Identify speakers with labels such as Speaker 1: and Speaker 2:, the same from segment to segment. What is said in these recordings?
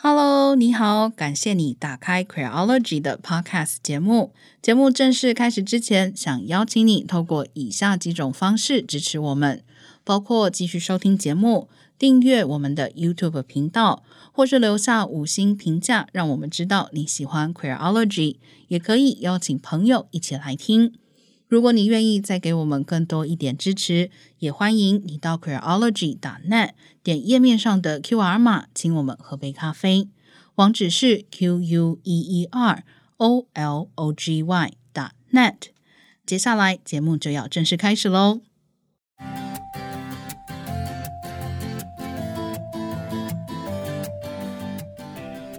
Speaker 1: Hello，你好，感谢你打开 Queerology 的 Podcast 节目。节目正式开始之前，想邀请你透过以下几种方式支持我们，包括继续收听节目、订阅我们的 YouTube 频道，或是留下五星评价，让我们知道你喜欢 Queerology。也可以邀请朋友一起来听。如果你愿意再给我们更多一点支持，也欢迎你到 Queology.net 点页面上的 QR 码，请我们喝杯咖啡。网址是 Q U E E R O L O G Y .net。接下来节目就要正式开始喽。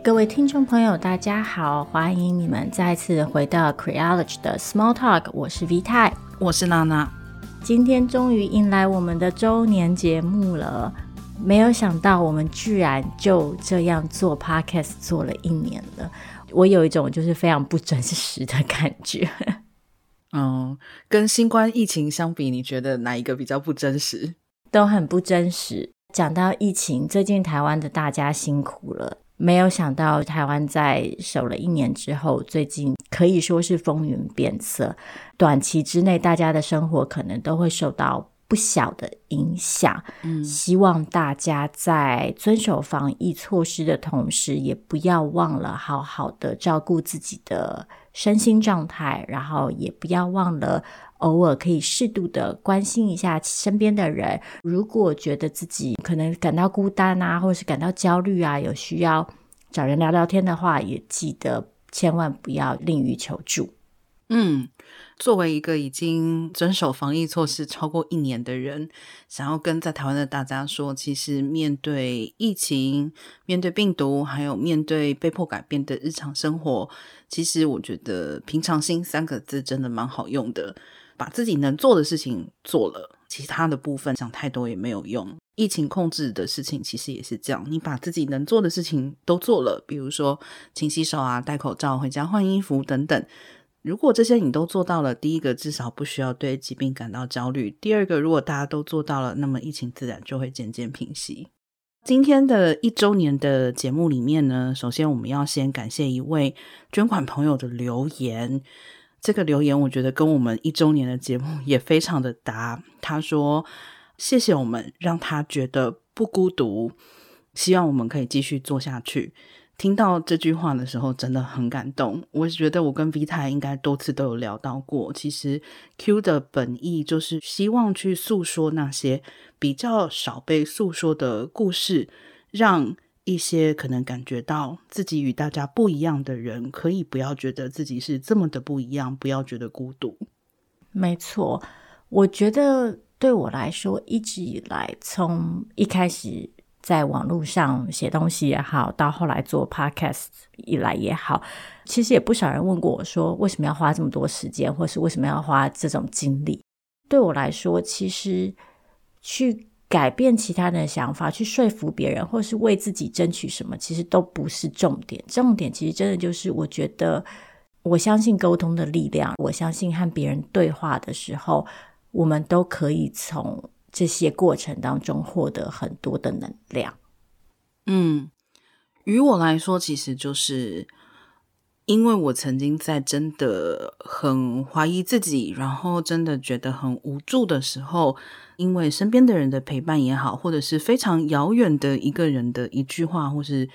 Speaker 2: 各位听众朋友，大家好，欢迎你们再次回到 Queerology 的 Small Talk，我是 V 太，
Speaker 1: 我是娜娜。
Speaker 2: 今天终于迎来我们的周年节目了，没有想到我们居然就这样做 Podcast 做了一年了，我有一种就是非常不真实的感觉。
Speaker 1: 嗯，跟新冠疫情相比，你觉得哪一个比较不真实？
Speaker 2: 都很不真实。讲到疫情，最近台湾的大家辛苦了。没有想到，台湾在守了一年之后，最近可以说是风云变色。短期之内，大家的生活可能都会受到不小的影响。嗯，希望大家在遵守防疫措施的同时，也不要忘了好好的照顾自己的身心状态，然后也不要忘了。偶尔可以适度的关心一下身边的人，如果觉得自己可能感到孤单啊，或者是感到焦虑啊，有需要找人聊聊天的话，也记得千万不要吝于求助。
Speaker 1: 嗯，作为一个已经遵守防疫措施超过一年的人，想要跟在台湾的大家说，其实面对疫情、面对病毒，还有面对被迫改变的日常生活，其实我觉得“平常心”三个字真的蛮好用的。把自己能做的事情做了，其他的部分想太多也没有用。疫情控制的事情其实也是这样，你把自己能做的事情都做了，比如说勤洗手啊、戴口罩、回家换衣服等等。如果这些你都做到了，第一个至少不需要对疾病感到焦虑；第二个，如果大家都做到了，那么疫情自然就会渐渐平息。今天的一周年的节目里面呢，首先我们要先感谢一位捐款朋友的留言。这个留言我觉得跟我们一周年的节目也非常的搭。他说：“谢谢我们，让他觉得不孤独，希望我们可以继续做下去。”听到这句话的时候，真的很感动。我觉得我跟 V 太应该多次都有聊到过。其实 Q 的本意就是希望去诉说那些比较少被诉说的故事，让。一些可能感觉到自己与大家不一样的人，可以不要觉得自己是这么的不一样，不要觉得孤独。
Speaker 2: 没错，我觉得对我来说，一直以来，从一开始在网络上写东西也好，到后来做 podcast 以来也好，其实也不少人问过我说，为什么要花这么多时间，或是为什么要花这种精力？对我来说，其实去。改变其他人的想法，去说服别人，或是为自己争取什么，其实都不是重点。重点其实真的就是，我觉得我相信沟通的力量，我相信和别人对话的时候，我们都可以从这些过程当中获得很多的能量。
Speaker 1: 嗯，于我来说，其实就是因为我曾经在真的很怀疑自己，然后真的觉得很无助的时候。因为身边的人的陪伴也好，或者是非常遥远的一个人的一句话，或是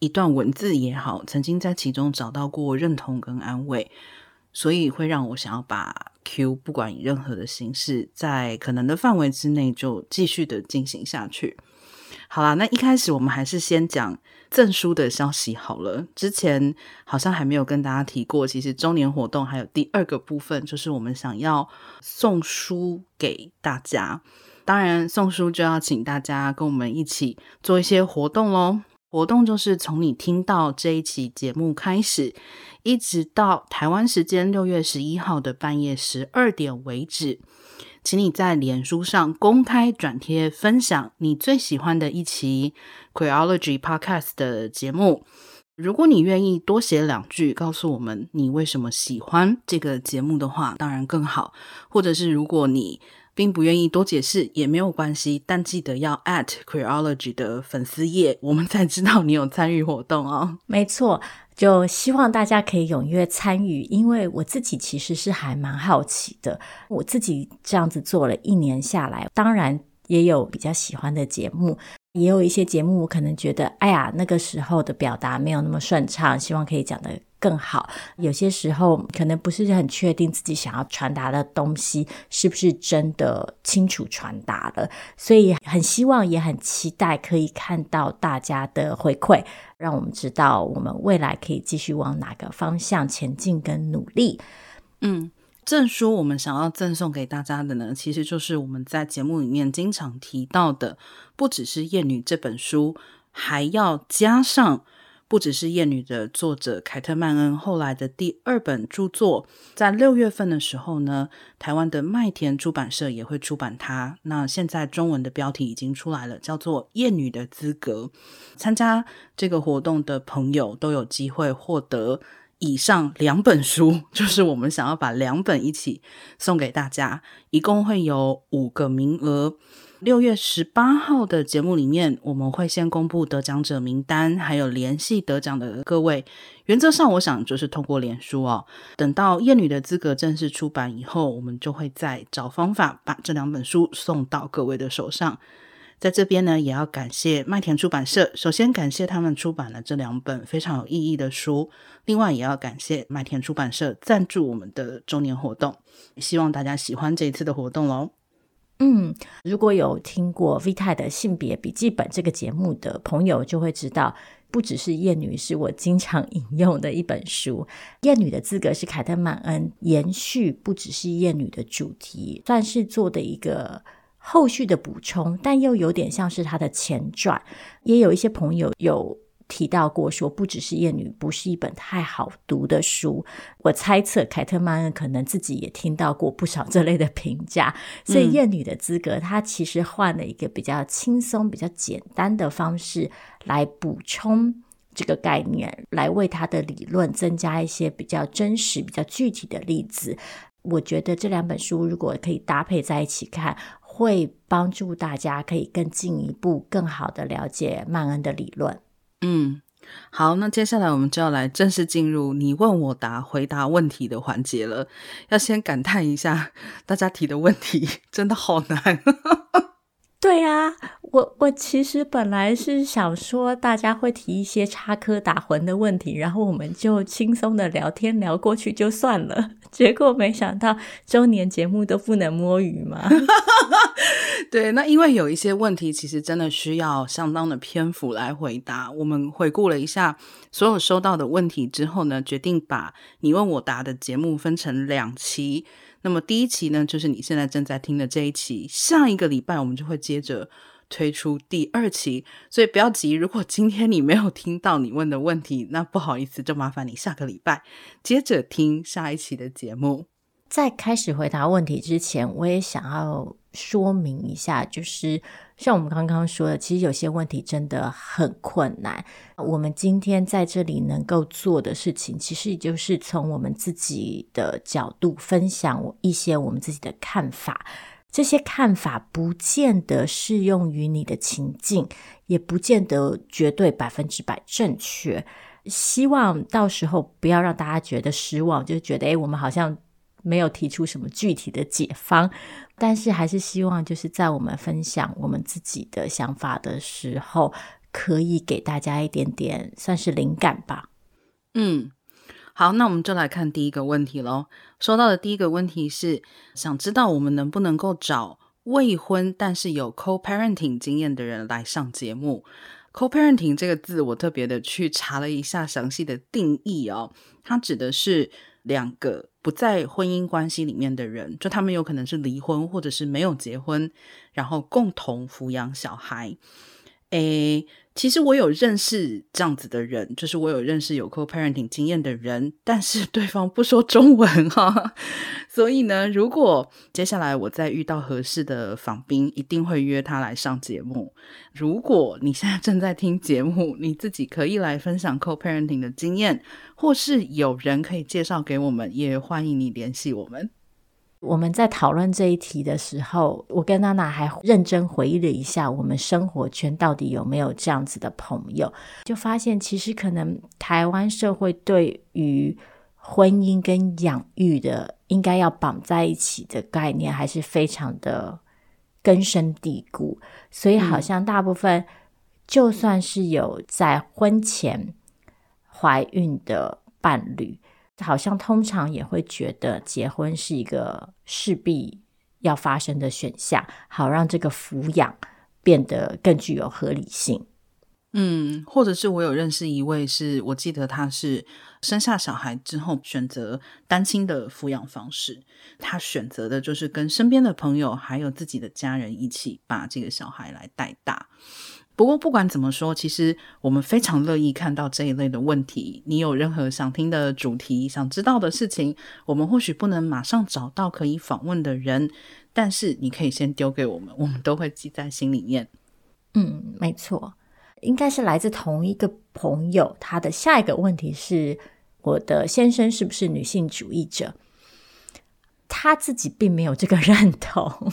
Speaker 1: 一段文字也好，曾经在其中找到过认同跟安慰，所以会让我想要把 Q 不管以任何的形式，在可能的范围之内就继续的进行下去。好啦，那一开始我们还是先讲赠书的消息好了。之前好像还没有跟大家提过，其实周年活动还有第二个部分，就是我们想要送书给大家。当然，送书就要请大家跟我们一起做一些活动喽。活动就是从你听到这一期节目开始，一直到台湾时间六月十一号的半夜十二点为止。请你在脸书上公开转贴分享你最喜欢的一期 Queerology Podcast 的节目。如果你愿意多写两句，告诉我们你为什么喜欢这个节目的话，当然更好。或者是如果你并不愿意多解释也没有关系，但记得要 at Queerology 的粉丝页，我们才知道你有参与活动哦。
Speaker 2: 没错，就希望大家可以踊跃参与，因为我自己其实是还蛮好奇的。我自己这样子做了一年下来，当然也有比较喜欢的节目。也有一些节目，我可能觉得，哎呀，那个时候的表达没有那么顺畅，希望可以讲的更好。有些时候可能不是很确定自己想要传达的东西是不是真的清楚传达了，所以很希望，也很期待可以看到大家的回馈，让我们知道我们未来可以继续往哪个方向前进跟努力。
Speaker 1: 嗯。证书我们想要赠送给大家的呢，其实就是我们在节目里面经常提到的，不只是《厌女》这本书，还要加上不只是《厌女》的作者凯特曼恩后来的第二本著作，在六月份的时候呢，台湾的麦田出版社也会出版它。那现在中文的标题已经出来了，叫做《厌女的资格》。参加这个活动的朋友都有机会获得。以上两本书，就是我们想要把两本一起送给大家，一共会有五个名额。六月十八号的节目里面，我们会先公布得奖者名单，还有联系得奖的各位。原则上，我想就是通过脸书哦。等到《厌女的资格》正式出版以后，我们就会再找方法把这两本书送到各位的手上。在这边呢，也要感谢麦田出版社。首先感谢他们出版了这两本非常有意义的书，另外也要感谢麦田出版社赞助我们的周年活动。希望大家喜欢这一次的活动喽。
Speaker 2: 嗯，如果有听过 Vita 的性别笔记本这个节目的朋友，就会知道，不只是厌女是我经常引用的一本书，厌女的资格是凯特曼恩延续，不只是厌女的主题，算是做的一个。后续的补充，但又有点像是他的前传。也有一些朋友有提到过，说不只是厌女，不是一本太好读的书。我猜测凯特曼恩可能自己也听到过不少这类的评价，所以厌女的资格，他其实换了一个比较轻松、比较简单的方式来补充这个概念，来为他的理论增加一些比较真实、比较具体的例子。我觉得这两本书如果可以搭配在一起看。会帮助大家可以更进一步、更好的了解曼恩的理论。
Speaker 1: 嗯，好，那接下来我们就要来正式进入你问我答、回答问题的环节了。要先感叹一下，大家提的问题 真的好难。
Speaker 2: 对啊，我我其实本来是想说大家会提一些插科打诨的问题，然后我们就轻松的聊天聊过去就算了。结果没想到周年节目都不能摸鱼嘛。
Speaker 1: 对，那因为有一些问题其实真的需要相当的篇幅来回答。我们回顾了一下所有收到的问题之后呢，决定把你问我答的节目分成两期。那么第一期呢，就是你现在正在听的这一期。下一个礼拜我们就会接着推出第二期，所以不要急。如果今天你没有听到你问的问题，那不好意思，就麻烦你下个礼拜接着听下一期的节目。
Speaker 2: 在开始回答问题之前，我也想要说明一下，就是像我们刚刚说的，其实有些问题真的很困难。我们今天在这里能够做的事情，其实也就是从我们自己的角度分享一些我们自己的看法。这些看法不见得适用于你的情境，也不见得绝对百分之百正确。希望到时候不要让大家觉得失望，就觉得诶，我们好像。没有提出什么具体的解方，但是还是希望就是在我们分享我们自己的想法的时候，可以给大家一点点算是灵感吧。
Speaker 1: 嗯，好，那我们就来看第一个问题喽。收到的第一个问题是，想知道我们能不能够找未婚但是有 co-parenting 经验的人来上节目。co-parenting 这个字，我特别的去查了一下详细的定义哦，它指的是两个。不在婚姻关系里面的人，就他们有可能是离婚或者是没有结婚，然后共同抚养小孩。诶，其实我有认识这样子的人，就是我有认识有 co-parenting 经验的人，但是 对方不说中文哈。所以呢，如果接下来我再遇到合适的访宾，一定会约他来上节目。如果你现在正在听节目，你自己可以来分享 co-parenting 的经验，或是有人可以介绍给我们，也欢迎你联系我们。
Speaker 2: 我们在讨论这一题的时候，我跟娜娜还认真回忆了一下，我们生活圈到底有没有这样子的朋友，就发现其实可能台湾社会对于婚姻跟养育的应该要绑在一起的概念，还是非常的根深蒂固，所以好像大部分就算是有在婚前怀孕的伴侣。好像通常也会觉得结婚是一个势必要发生的选项，好让这个抚养变得更具有合理性。
Speaker 1: 嗯，或者是我有认识一位是，我记得他是生下小孩之后选择单亲的抚养方式，他选择的就是跟身边的朋友还有自己的家人一起把这个小孩来带大。不过不管怎么说，其实我们非常乐意看到这一类的问题。你有任何想听的主题、想知道的事情，我们或许不能马上找到可以访问的人，但是你可以先丢给我们，我们都会记在心里面。
Speaker 2: 嗯，没错，应该是来自同一个朋友。他的下一个问题是：我的先生是不是女性主义者？他自己并没有这个 认同。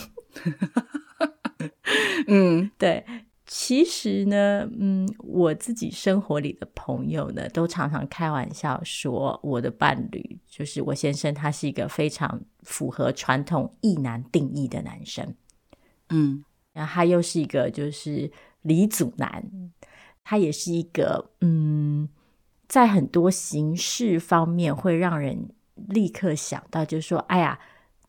Speaker 2: 嗯，对。其实呢，嗯，我自己生活里的朋友呢，都常常开玩笑说，我的伴侣就是我先生，他是一个非常符合传统意男定义的男生，
Speaker 1: 嗯，
Speaker 2: 然后他又是一个就是李祖男，他也是一个嗯，在很多形式方面会让人立刻想到，就是说，哎呀，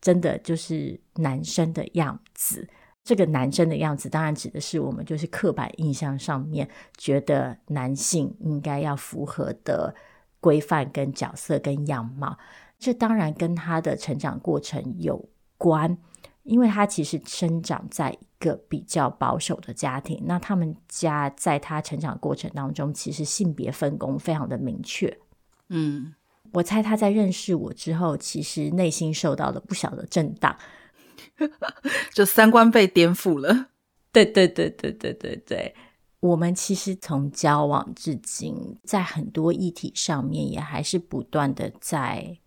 Speaker 2: 真的就是男生的样子。这个男生的样子，当然指的是我们就是刻板印象上面觉得男性应该要符合的规范跟角色跟样貌。这当然跟他的成长过程有关，因为他其实生长在一个比较保守的家庭。那他们家在他成长过程当中，其实性别分工非常的明确。
Speaker 1: 嗯，
Speaker 2: 我猜他在认识我之后，其实内心受到了不小的震荡。
Speaker 1: 就三观被颠覆了。
Speaker 2: 对对对对对对对，我们其实从交往至今，在很多议题上面，也还是不断的在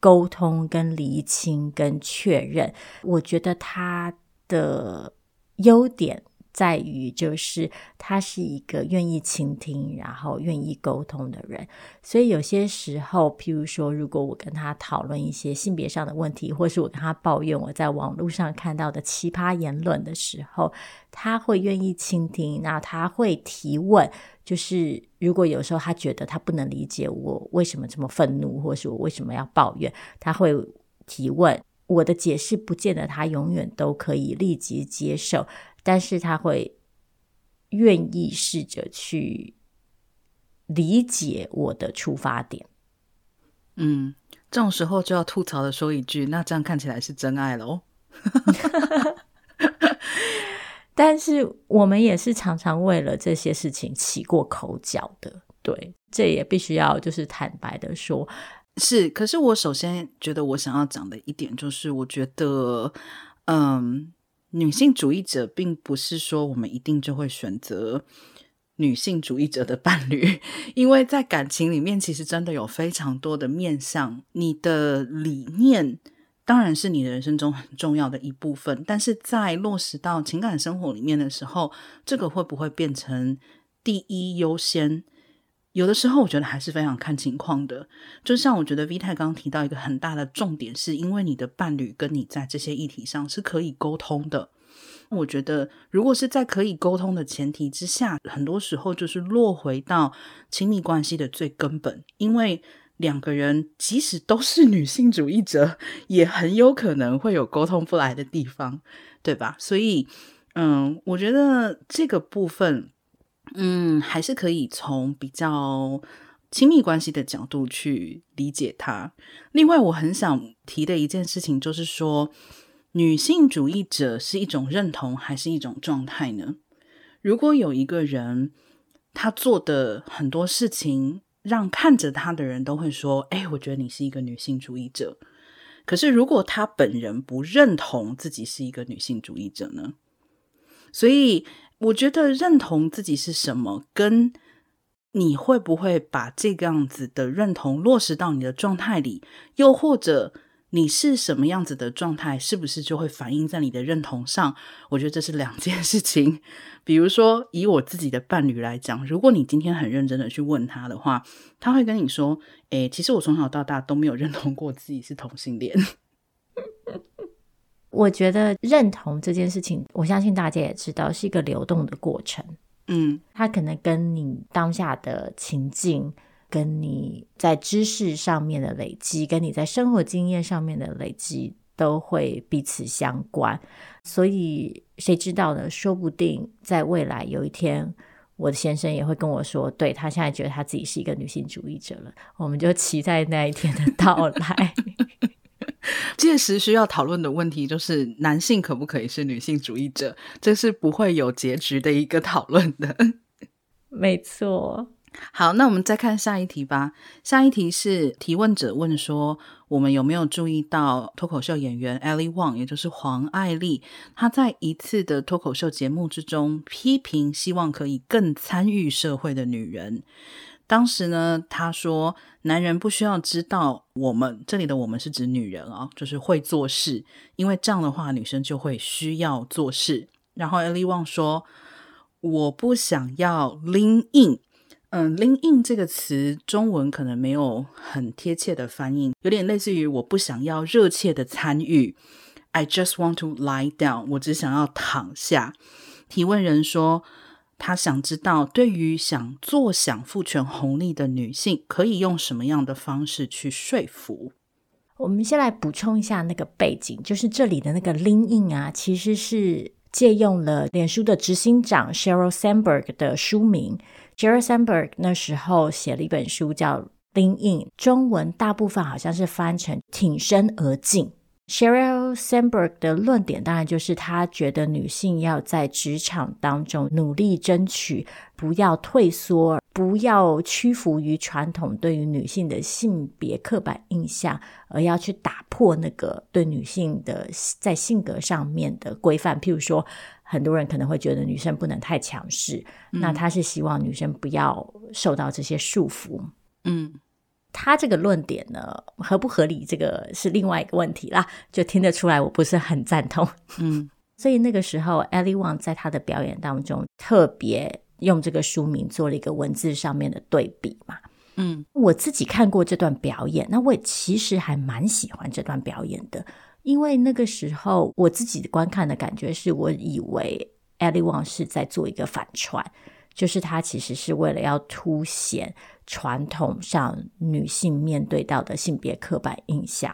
Speaker 2: 沟通、跟厘清、跟确认。我觉得他的优点。在于就是他是一个愿意倾听，然后愿意沟通的人，所以有些时候，譬如说，如果我跟他讨论一些性别上的问题，或是我跟他抱怨我在网络上看到的奇葩言论的时候，他会愿意倾听，那他会提问，就是如果有时候他觉得他不能理解我为什么这么愤怒，或是我为什么要抱怨，他会提问，我的解释不见得他永远都可以立即接受。但是他会愿意试着去理解我的出发点。
Speaker 1: 嗯，这种时候就要吐槽的说一句：“那这样看起来是真爱喽。”
Speaker 2: 但是我们也是常常为了这些事情起过口角的。对，这也必须要就是坦白的说，
Speaker 1: 是。可是我首先觉得我想要讲的一点就是，我觉得，嗯。女性主义者并不是说我们一定就会选择女性主义者的伴侣，因为在感情里面，其实真的有非常多的面向。你的理念当然是你的人生中很重要的一部分，但是在落实到情感生活里面的时候，这个会不会变成第一优先？有的时候，我觉得还是非常看情况的。就像我觉得 V 太刚刚提到一个很大的重点，是因为你的伴侣跟你在这些议题上是可以沟通的。我觉得，如果是在可以沟通的前提之下，很多时候就是落回到亲密关系的最根本。因为两个人即使都是女性主义者，也很有可能会有沟通不来的地方，对吧？所以，嗯，我觉得这个部分。嗯，还是可以从比较亲密关系的角度去理解它。另外，我很想提的一件事情就是说，女性主义者是一种认同还是一种状态呢？如果有一个人他做的很多事情，让看着他的人都会说：“哎，我觉得你是一个女性主义者。”可是，如果他本人不认同自己是一个女性主义者呢？所以。我觉得认同自己是什么，跟你会不会把这个样子的认同落实到你的状态里，又或者你是什么样子的状态，是不是就会反映在你的认同上？我觉得这是两件事情。比如说，以我自己的伴侣来讲，如果你今天很认真的去问他的话，他会跟你说：“诶，其实我从小到大都没有认同过自己是同性恋。”
Speaker 2: 我觉得认同这件事情，我相信大家也知道，是一个流动的过程。
Speaker 1: 嗯，
Speaker 2: 它可能跟你当下的情境。跟你在知识上面的累积，跟你在生活经验上面的累积，都会彼此相关。所以谁知道呢？说不定在未来有一天，我的先生也会跟我说，对，他现在觉得他自己是一个女性主义者了。我们就期待那一天的到来。
Speaker 1: 届时需要讨论的问题就是，男性可不可以是女性主义者？这是不会有结局的一个讨论的。
Speaker 2: 没错。
Speaker 1: 好，那我们再看下一题吧。下一题是提问者问说：“我们有没有注意到脱口秀演员 Ellie Wang，也就是黄爱丽，她在一次的脱口秀节目之中批评，希望可以更参与社会的女人。当时呢，他说男人不需要知道我们这里的我们是指女人啊、哦，就是会做事，因为这样的话女生就会需要做事。然后 Ellie Wang 说：我不想要 lean in。”嗯，lean in 这个词中文可能没有很贴切的翻译，有点类似于我不想要热切的参与。I just want to lie down，我只想要躺下。提问人说，他想知道对于想坐享父权红利的女性，可以用什么样的方式去说服？
Speaker 2: 我们先来补充一下那个背景，就是这里的那个 lean in 啊，其实是借用了脸书的执行长 Sheryl Sandberg 的书名。Sheryl Sandberg 那时候写了一本书叫《Lean In》，中文大部分好像是翻成“挺身而进”。Sheryl Sandberg 的论点当然就是他觉得女性要在职场当中努力争取，不要退缩，不要屈服于传统对于女性的性别刻板印象，而要去打破那个对女性的在性格上面的规范，譬如说。很多人可能会觉得女生不能太强势，嗯，那他是希望女生不要受到这些束缚。
Speaker 1: 嗯，
Speaker 2: 他这个论点呢，合不合理，这个是另外一个问题啦，就听得出来我不是很赞同。
Speaker 1: 嗯，
Speaker 2: 所以那个时候，Ellie Wang 在他的表演当中特别用这个书名做了一个文字上面的对比嘛。
Speaker 1: 嗯，
Speaker 2: 我自己看过这段表演，那我也其实还蛮喜欢这段表演的。因为那个时候，我自己观看的感觉是，我以为 Ellie Wang 是在做一个反串，就是他其实是为了要凸显传统上女性面对到的性别刻板印象，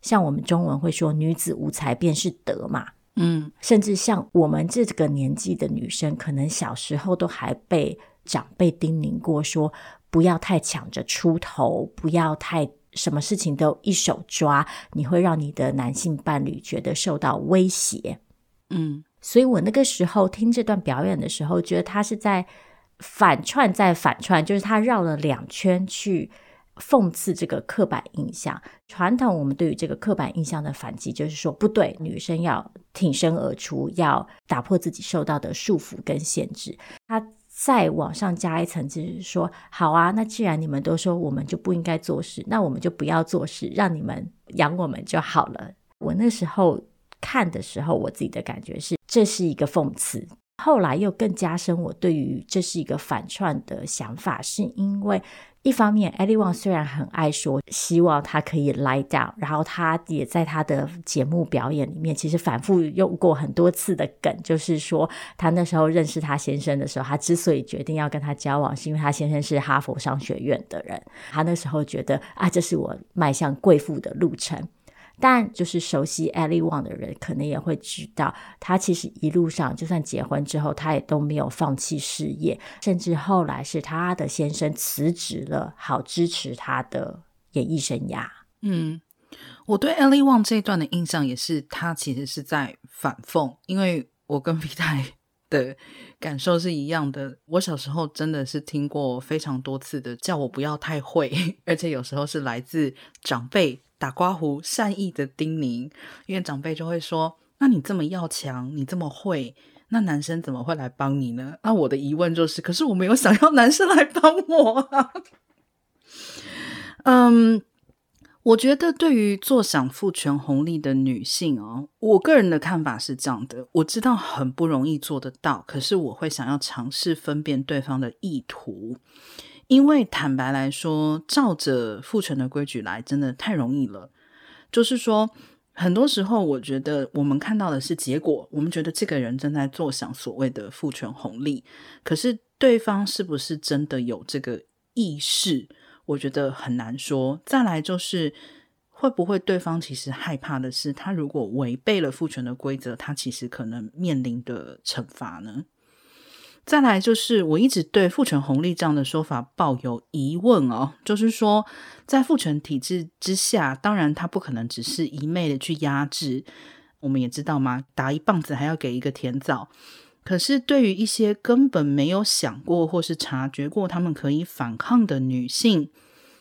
Speaker 2: 像我们中文会说“女子无才便是德”嘛，
Speaker 1: 嗯，
Speaker 2: 甚至像我们这个年纪的女生，可能小时候都还被长辈叮咛过，说不要太抢着出头，不要太。什么事情都一手抓，你会让你的男性伴侣觉得受到威胁。
Speaker 1: 嗯，
Speaker 2: 所以我那个时候听这段表演的时候，觉得他是在反串，再反串，就是他绕了两圈去讽刺这个刻板印象。传统我们对于这个刻板印象的反击，就是说不对，女生要挺身而出，要打破自己受到的束缚跟限制。他。再往上加一层，就是说，好啊，那既然你们都说我们就不应该做事，那我们就不要做事，让你们养我们就好了。我那时候看的时候，我自己的感觉是，这是一个讽刺。后来又更加深我对于这是一个反串的想法，是因为。一方面，Ellie Wang 虽然很爱说希望他可以 lie down，然后他也在他的节目表演里面，其实反复用过很多次的梗，就是说他那时候认识他先生的时候，他之所以决定要跟他交往，是因为他先生是哈佛商学院的人，他那时候觉得啊，这是我迈向贵妇的路程。但就是熟悉 Ellie Wang 的人，可能也会知道，他其实一路上就算结婚之后，他也都没有放弃事业，甚至后来是他的先生辞职了，好支持他的演艺生涯。
Speaker 1: 嗯，我对 Ellie Wang 这一段的印象也是，他其实是在反讽，因为我跟 Vita 的感受是一样的。我小时候真的是听过非常多次的，叫我不要太会，而且有时候是来自长辈。打刮胡，善意的叮咛，因为长辈就会说：“那你这么要强，你这么会，那男生怎么会来帮你呢？”那我的疑问就是：可是我没有想要男生来帮我啊。嗯，我觉得对于坐享父权红利的女性哦，我个人的看法是这样的：我知道很不容易做得到，可是我会想要尝试分辨对方的意图，因为坦白来说，照着父权的规矩来，真的太容易了。就是说，很多时候我觉得我们看到的是结果，我们觉得这个人正在坐享所谓的父权红利，可是对方是不是真的有这个意识？我觉得很难说。再来就是，会不会对方其实害怕的是，他如果违背了父权的规则，他其实可能面临的惩罚呢？再来就是，我一直对父权红利这样的说法抱有疑问哦。就是说，在父权体制之下，当然他不可能只是一昧的去压制。我们也知道嘛，打一棒子还要给一个甜枣。可是，对于一些根本没有想过或是察觉过他们可以反抗的女性，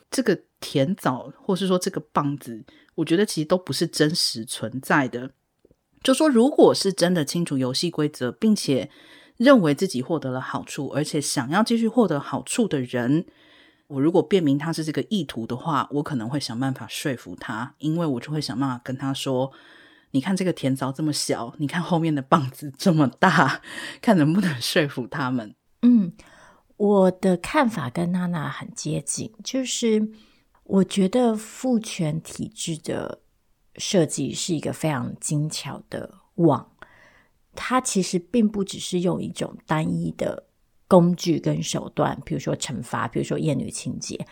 Speaker 1: 这个甜枣或是说这个棒子，我觉得其实都不是真实存在的。就说，如果是真的清楚游戏规则，并且认为自己获得了好处，而且想要继续获得好处的人，我如果辨明他是这个意图的话，我可能会想办法说服他，因为我就会想办法跟他说。你看这个甜枣这么小，你看后面的棒子这么大，看能不能说服他们。
Speaker 2: 嗯，我的看法跟娜娜很接近，就是我觉得父权体制的设计是一个非常精巧的网，它其实并不只是用一种单一的工具跟手段，比如说惩罚，比如说厌女情节，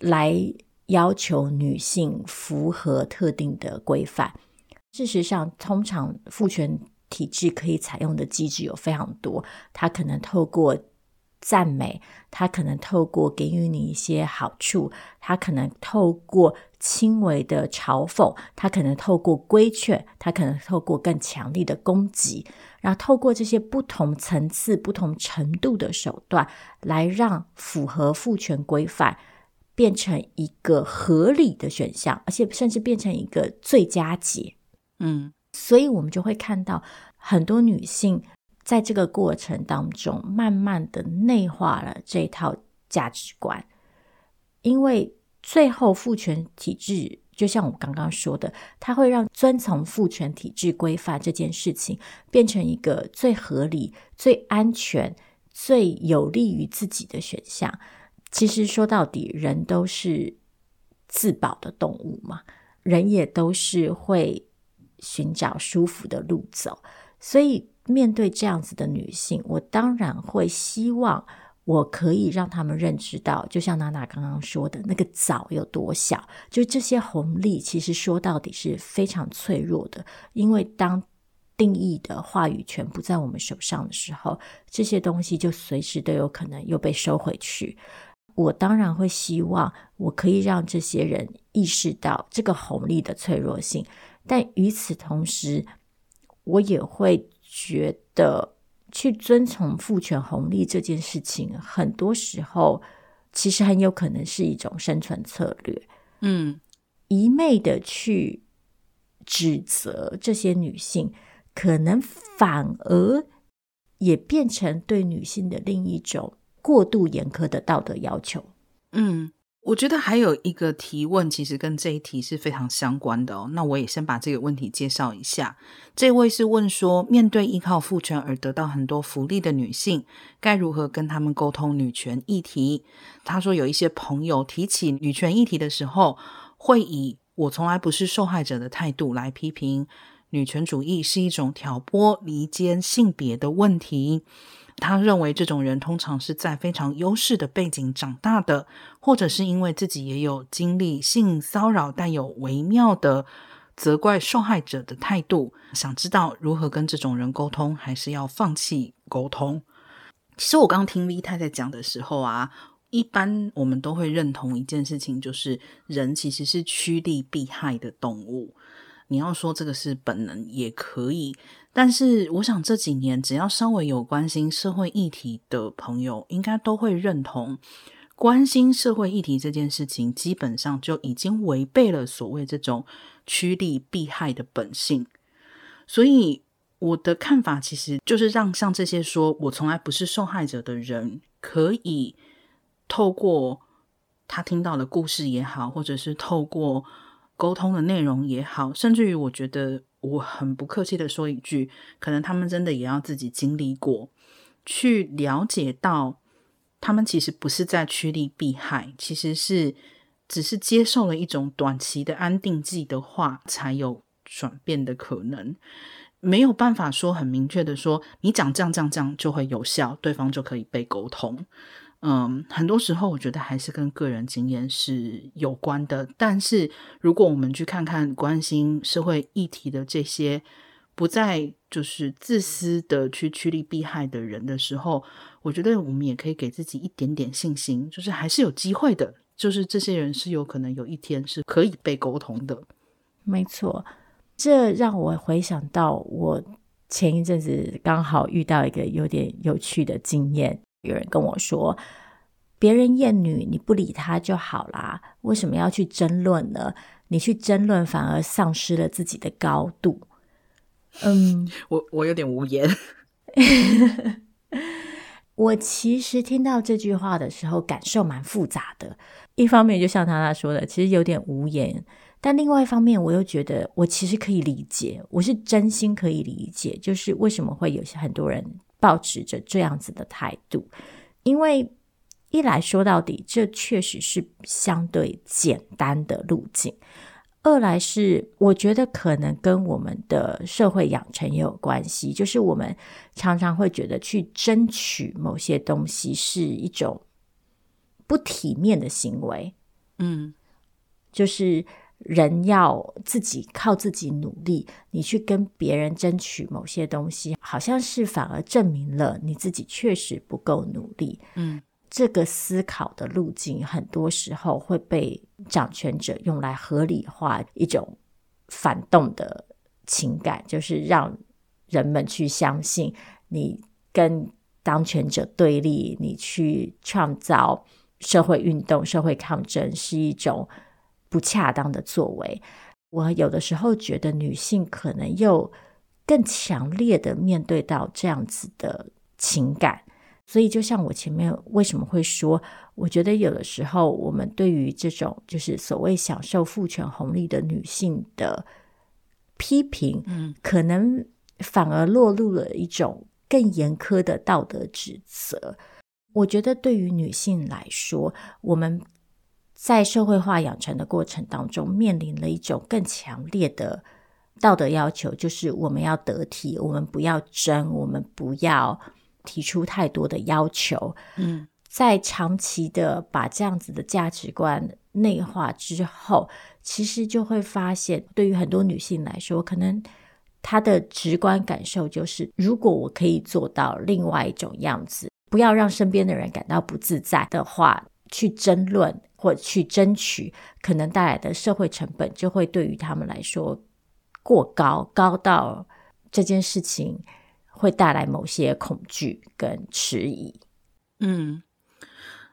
Speaker 2: 来要求女性符合特定的规范。事实上，通常父权体制可以采用的机制有非常多。它可能透过赞美，它可能透过给予你一些好处，它可能透过轻微的嘲讽，他可能透过规劝，他可能透过更强力的攻击，然后透过这些不同层次、不同程度的手段，来让符合父权规范变成一个合理的选项，而且甚至变成一个最佳解。
Speaker 1: 嗯，
Speaker 2: 所以我们就会看到很多女性在这个过程当中，慢慢的内化了这套价值观。因为最后父权体制，就像我刚刚说的，它会让遵从父权体制规范这件事情变成一个最合理、最安全、最有利于自己的选项。其实说到底，人都是自保的动物嘛，人也都是会。寻找舒服的路走，所以面对这样子的女性，我当然会希望我可以让他们认知到，就像娜娜刚刚说的那个枣有多小，就这些红利其实说到底是非常脆弱的，因为当定义的话语权不在我们手上的时候，这些东西就随时都有可能又被收回去。我当然会希望我可以让这些人意识到这个红利的脆弱性。但与此同时，我也会觉得去遵从父权红利这件事情，很多时候其实很有可能是一种生存策略。
Speaker 1: 嗯，
Speaker 2: 一昧的去指责这些女性，可能反而也变成对女性的另一种过度严苛的道德要求。
Speaker 1: 嗯。我觉得还有一个提问，其实跟这一题是非常相关的哦。那我也先把这个问题介绍一下。这位是问说，面对依靠父权而得到很多福利的女性，该如何跟他们沟通女权议题？他说，有一些朋友提起女权议题的时候，会以“我从来不是受害者”的态度来批评女权主义是一种挑拨离间性别的问题。他认为这种人通常是在非常优势的背景长大的，或者是因为自己也有经历性骚扰，带有微妙的责怪受害者的态度。想知道如何跟这种人沟通，还是要放弃沟通？其实我刚听 V 太太讲的时候啊，一般我们都会认同一件事情，就是人其实是趋利避害的动物。你要说这个是本能也可以。但是，我想这几年只要稍微有关心社会议题的朋友，应该都会认同，关心社会议题这件事情，基本上就已经违背了所谓这种趋利避害的本性。所以，我的看法其实就是让像这些说我从来不是受害者的人，可以透过他听到的故事也好，或者是透过沟通的内容也好，甚至于我觉得我很不客气的说一句，可能他们真的也要自己经历过，去了解到他们其实不是在趋利避害，其实是只是接受了一种短期的安定剂的话，才有转变的可能。没有办法说很明确的说，你讲这样这样这样就会有效，对方就可以被沟通。嗯，很多时候我觉得还是跟个人经验是有关的。但是如果我们去看看关心社会议题的这些不再就是自私的去趋利避害的人的时候，我觉得我们也可以给自己一点点信心，就是还是有机会的。就是这些人是有可能有一天是可以被沟通的。
Speaker 2: 没错。这让我回想到，我前一阵子刚好遇到一个有点有趣的经验。有人跟我说：“别人厌女，你不理他就好啦，为什么要去争论呢？你去争论，反而丧失了自己的高度。”嗯，
Speaker 1: 我我有点无言。
Speaker 2: 我其实听到这句话的时候，感受蛮复杂的。一方面，就像他他说的，其实有点无言。但另外一方面，我又觉得我其实可以理解，我是真心可以理解，就是为什么会有些很多人抱持着这样子的态度，因为一来说到底，这确实是相对简单的路径；二来是我觉得可能跟我们的社会养成也有关系，就是我们常常会觉得去争取某些东西是一种不体面的行为，
Speaker 1: 嗯，
Speaker 2: 就是。人要自己靠自己努力，你去跟别人争取某些东西，好像是反而证明了你自己确实不够努力。
Speaker 1: 嗯，
Speaker 2: 这个思考的路径，很多时候会被掌权者用来合理化一种反动的情感，就是让人们去相信你跟当权者对立，你去创造社会运动、社会抗争是一种。不恰当的作为，我有的时候觉得女性可能又更强烈的面对到这样子的情感，所以就像我前面为什么会说，我觉得有的时候我们对于这种就是所谓享受父权红利的女性的批评，
Speaker 1: 嗯，
Speaker 2: 可能反而落入了一种更严苛的道德指责。我觉得对于女性来说，我们。在社会化养成的过程当中，面临了一种更强烈的道德要求，就是我们要得体，我们不要争，我们不要提出太多的要求。
Speaker 1: 嗯，
Speaker 2: 在长期的把这样子的价值观内化之后，其实就会发现，对于很多女性来说，可能她的直观感受就是，如果我可以做到另外一种样子，不要让身边的人感到不自在的话，去争论。或去争取，可能带来的社会成本就会对于他们来说过高，高到这件事情会带来某些恐惧跟迟疑。
Speaker 1: 嗯，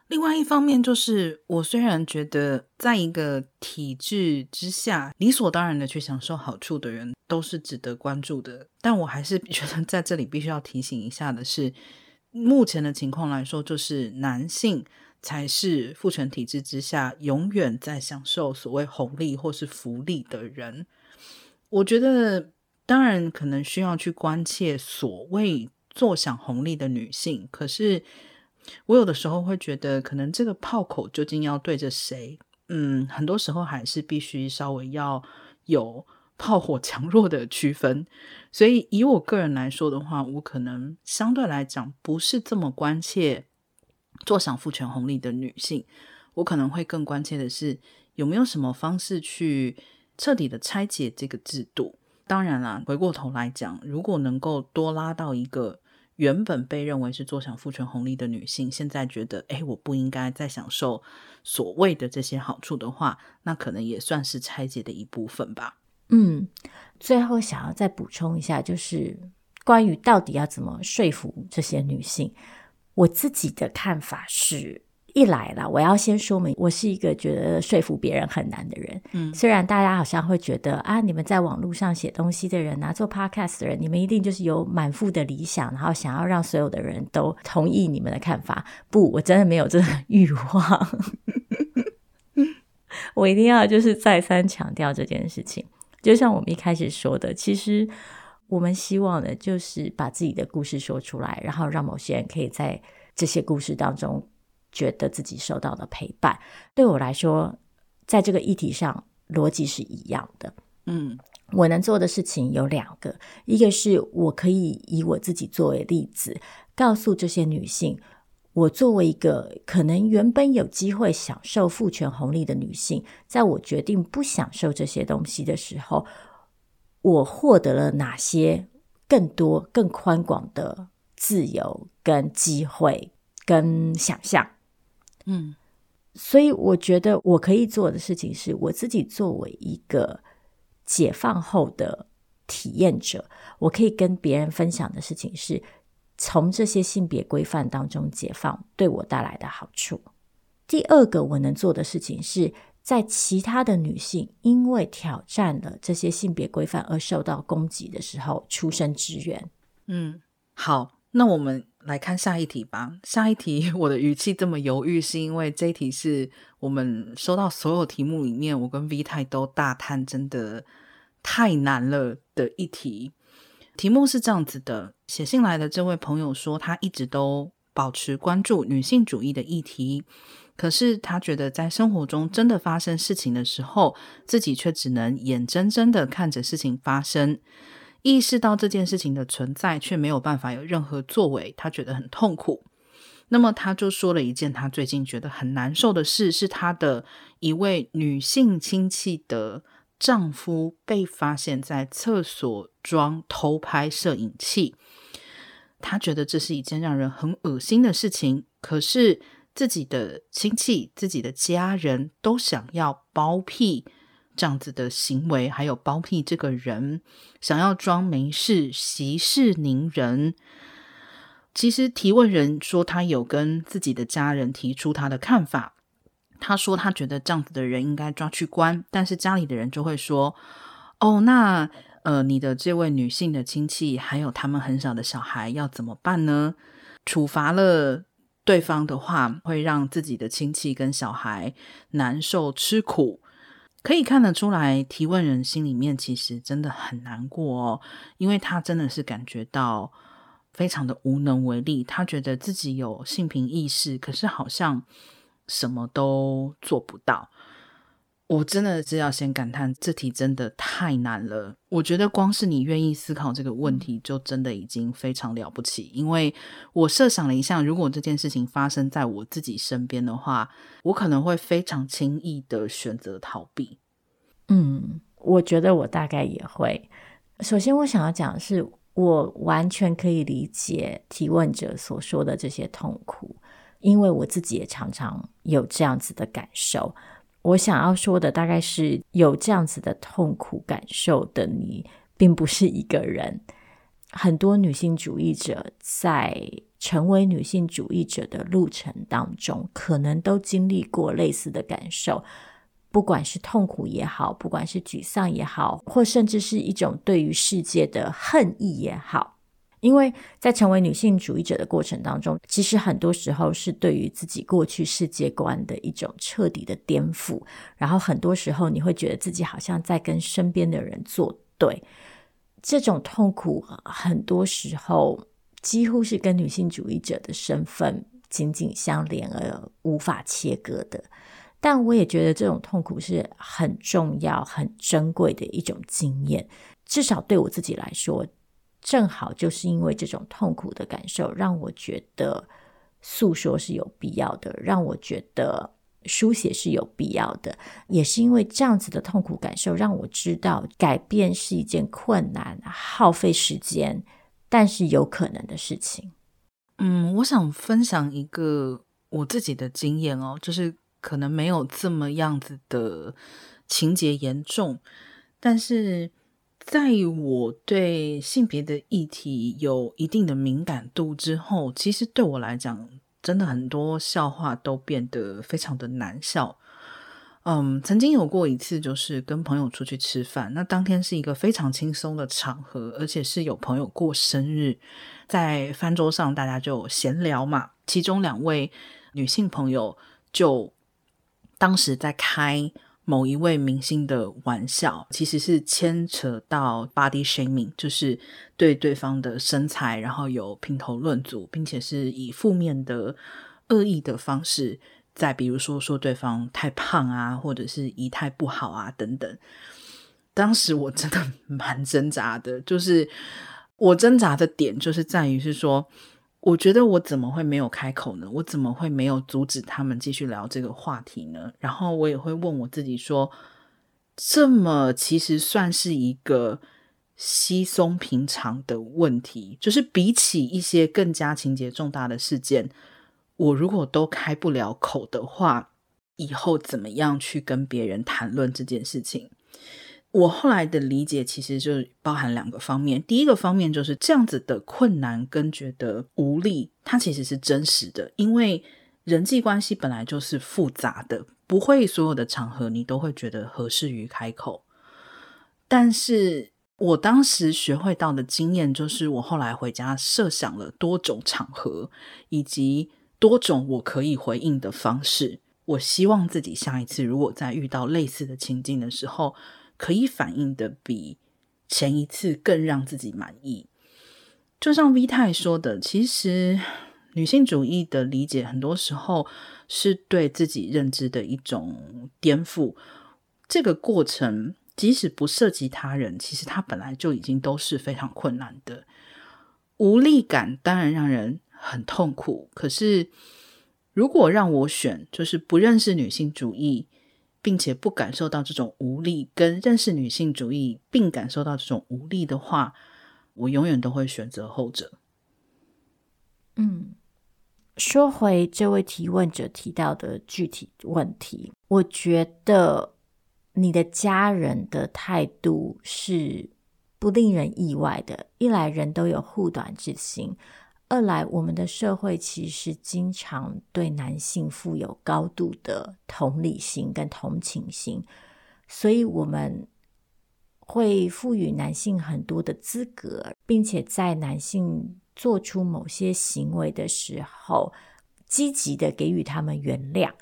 Speaker 1: 另外一方面就是，我虽然觉得在一个体制之下，理所当然的去享受好处的人都是值得关注的，但我还是觉得在这里必须要提醒一下的是，目前的情况来说，就是男性。才是父权体制之下永远在享受所谓红利或是福利的人。我觉得，当然可能需要去关切所谓坐享红利的女性。可是，我有的时候会觉得，可能这个炮口究竟要对着谁？嗯，很多时候还是必须稍微要有炮火强弱的区分。所以，以我个人来说的话，我可能相对来讲不是这么关切。坐享父权红利的女性，我可能会更关切的是有没有什么方式去彻底的拆解这个制度。当然啦，回过头来讲，如果能够多拉到一个原本被认为是坐享父权红利的女性，现在觉得诶，我不应该再享受所谓的这些好处的话，那可能也算是拆解的一部分吧。
Speaker 2: 嗯，最后想要再补充一下，就是关于到底要怎么说服这些女性。我自己的看法是，一来了，我要先说明，我是一个觉得说服别人很难的人。
Speaker 1: 嗯，
Speaker 2: 虽然大家好像会觉得啊，你们在网络上写东西的人啊，做 podcast 的人，你们一定就是有满腹的理想，然后想要让所有的人都同意你们的看法。不，我真的没有这个 欲望。我一定要就是再三强调这件事情。就像我们一开始说的，其实我们希望的就是把自己的故事说出来，然后让某些人可以在这些故事当中觉得自己受到的陪伴。对我来说，在这个议题上逻辑是一样的。嗯，我能做的事情有两个，一个是我可以以我自己作为例子，告诉这些女性。我作为一个可能原本有机会享受父权红利的女性，在我决定不享受这些东西的时候，我获得了哪些更多、更宽广的自由、跟机会、跟想象？嗯，所以我觉得我可以做的事情是，我自己作为一个解放后的体验者，我可以跟别人分享的事情是。从这些性别规范当中解放对我带来的好处。第二个我能做的事情是在其他的女性因为挑战了这些性别规范而受到攻击的时候出声支援。
Speaker 1: 嗯，好，那我们来看下一题吧。下一题 我的语气这么犹豫，是因为这一题是我们收到所有题目里面，我跟 V 太都大叹真的太难了的一题。题目是这样子的：写信来的这位朋友说，他一直都保持关注女性主义的议题，可是他觉得在生活中真的发生事情的时候，自己却只能眼睁睁的看着事情发生，意识到这件事情的存在，却没有办法有任何作为，他觉得很痛苦。那么他就说了一件他最近觉得很难受的事，是他的一位女性亲戚的。丈夫被发现在厕所装偷拍摄影器，她觉得这是一件让人很恶心的事情。可是自己的亲戚、自己的家人都想要包庇这样子的行为，还有包庇这个人，想要装没事、息事宁人。其实提问人说，他有跟自己的家人提出他的看法。他说：“他觉得这样子的人应该抓去关，但是家里的人就会说：‘哦，那呃，你的这位女性的亲戚还有他们很小的小孩要怎么办呢？处罚了对方的话，会让自己的亲戚跟小孩难受吃苦。’可以看得出来，提问人心里面其实真的很难过哦，因为他真的是感觉到非常的无能为力。他觉得自己有性平意识，可是好像……什么都做不到，我真的是要先感叹，这题真的太难了。我觉得光是你愿意思考这个问题，就真的已经非常了不起。因为我设想了一下，如果这件事情发生在我自己身边的话，我可能会非常轻易的选择逃避。
Speaker 2: 嗯，我觉得我大概也会。首先，我想要讲的是，我完全可以理解提问者所说的这些痛苦。因为我自己也常常有这样子的感受，我想要说的大概是有这样子的痛苦感受的你，并不是一个人。很多女性主义者在成为女性主义者的路程当中，可能都经历过类似的感受，不管是痛苦也好，不管是沮丧也好，或甚至是一种对于世界的恨意也好。因为在成为女性主义者的过程当中，其实很多时候是对于自己过去世界观的一种彻底的颠覆，然后很多时候你会觉得自己好像在跟身边的人作对，这种痛苦很多时候几乎是跟女性主义者的身份紧紧相连而无法切割的。但我也觉得这种痛苦是很重要、很珍贵的一种经验，至少对我自己来说。正好就是因为这种痛苦的感受，让我觉得诉说是有必要的，让我觉得书写是有必要的。也是因为这样子的痛苦感受，让我知道改变是一件困难、耗费时间，但是有可能的事情。
Speaker 1: 嗯，我想分享一个我自己的经验哦，就是可能没有这么样子的情节严重，但是。在我对性别的议题有一定的敏感度之后，其实对我来讲，真的很多笑话都变得非常的难笑。嗯，曾经有过一次，就是跟朋友出去吃饭，那当天是一个非常轻松的场合，而且是有朋友过生日，在饭桌上大家就闲聊嘛，其中两位女性朋友就当时在开某一位明星的玩笑，其实是牵扯到 body shaming，就是对对方的身材，然后有评头论足，并且是以负面的恶意的方式，再比如说说对方太胖啊，或者是仪态不好啊等等。当时我真的蛮挣扎的，就是我挣扎的点就是在于是说。我觉得我怎么会没有开口呢？我怎么会没有阻止他们继续聊这个话题呢？然后我也会问我自己说：这么其实算是一个稀松平常的问题，就是比起一些更加情节重大的事件，我如果都开不了口的话，以后怎么样去跟别人谈论这件事情？我后来的理解其实就包含两个方面。第一个方面就是这样子的困难跟觉得无力，它其实是真实的，因为人际关系本来就是复杂的，不会所有的场合你都会觉得合适于开口。但是我当时学会到的经验就是，我后来回家设想了多种场合，以及多种我可以回应的方式。我希望自己下一次如果再遇到类似的情境的时候，可以反应的比前一次更让自己满意。就像 V 太说的，其实女性主义的理解很多时候是对自己认知的一种颠覆。这个过程即使不涉及他人，其实它本来就已经都是非常困难的。无力感当然让人很痛苦。可是如果让我选，就是不认识女性主义。并且不感受到这种无力，跟认识女性主义并感受到这种无力的话，我永远都会选择后者。
Speaker 2: 嗯，说回这位提问者提到的具体问题，我觉得你的家人的态度是不令人意外的。一来，人都有护短之心。二来，我们的社会其实经常对男性富有高度的同理心跟同情心，所以我们会赋予男性很多的资格，并且在男性做出某些行为的时候，积极的给予他们原谅。